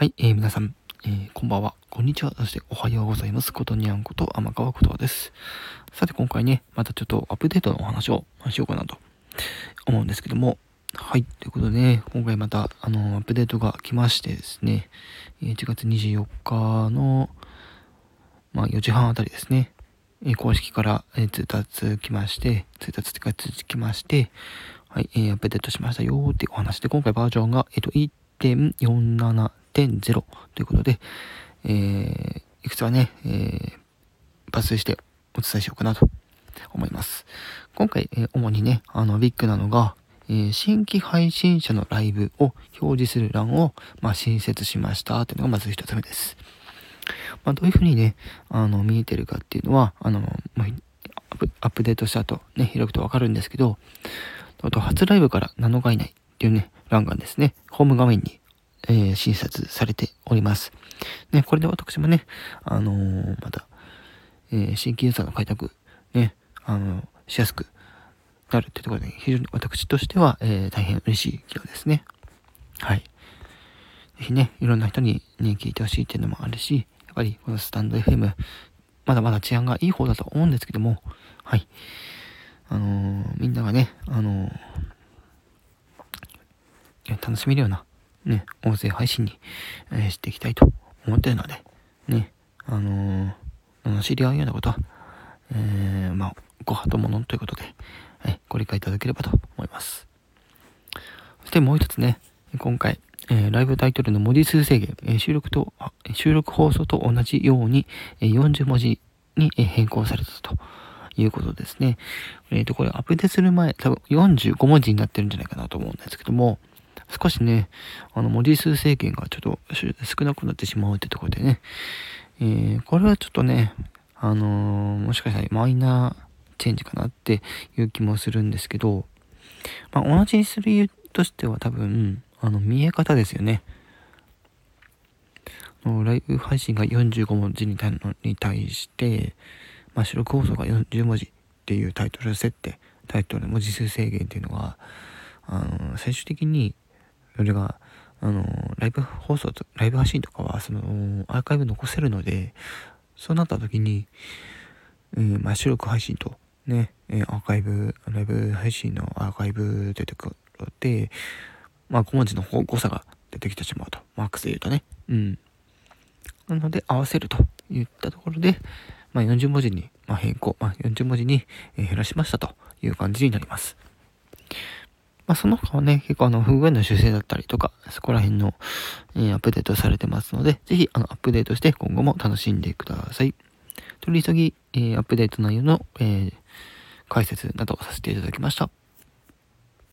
はい、えー、皆さん、えー、こんばんは、こんにちは、そしておはようございます。ことにゃんこと天川ことです。さて、今回ね、またちょっとアップデートのお話をしようかなと思うんですけども、はい、ということでね、今回また、あの、アップデートが来ましてですね、1月24日の、まあ、4時半あたりですね、え公式から、え通達来まして、通達ってか通知来まして、はい、えー、アップデートしましたよってお話で、今回バージョンが、えっ、と、1.47 1.0ということで、えー、いくつかね、えー、抜粋してお伝えしようかなと思います。今回、えー、主にね、あの、ビッグなのが、えー、新規配信者のライブを表示する欄を、まあ、新設しましたというのがまず一つ目です。まあ、どういうふうにね、あの、見えてるかっていうのは、あの、まあ、アップデートした後、ね、開くとわかるんですけど、あと、初ライブから7日以内っていうね、欄がですね、ホーム画面にえー、診察されております。ね、これで私もね、あのー、また、えー、新規ユーザーの開拓、ね、あのしやすくなるってところで、非常に私としては、え大変嬉しい企業ですね。はい。ぜひね、いろんな人にね、聞いてほしいっていうのもあるし、やっぱりこのスタンド FM、まだまだ治安がいい方だと思うんですけども、はい。あのみんながね、あの楽しめるような、ね、音声配信に、えー、していきたいと思ってるので、ね、あのー、知り合うようなことは、えー、まあ、ご法度ものということで、えご理解いただければと思います。そしてもう一つね、今回、えー、ライブタイトルの文字数制限、えー、収録と、収録放送と同じように、えー、40文字に、変更されたということですね。えっ、と、これアップデートする前、多分45文字になってるんじゃないかなと思うんですけども、少しね、あの、文字数制限がちょっと少なくなってしまうってところでね、えー、これはちょっとね、あのー、もしかしたらマイナーチェンジかなっていう気もするんですけど、まあ、同じにする理由としては多分、あの、見え方ですよね。ライブ配信が45文字に対して、まあ、白く放送が40文字っていうタイトル設定、タイトル文字数制限っていうのが、あの、最終的にそれが、あの、ライブ放送と、ライブ配信とかは、その、アーカイブ残せるので、そうなった時に、えー、まあ、収録配信と、ね、え、アーカイブ、ライブ配信のアーカイブ出てくるので、まあ、小文字の誤差が出てきてしまうと。マックスで言うとね。うん。なので、合わせるといったところで、まあ、40文字に、まあ、変更、まあ、40文字に、え減らしましたという感じになります。まあ、その他はね、結構あの、不具合の修正だったりとか、そこら辺の、えー、アップデートされてますので、ぜひ、あの、アップデートして今後も楽しんでください。取り急ぎ、えー、アップデート内容の、えー、解説などさせていただきました。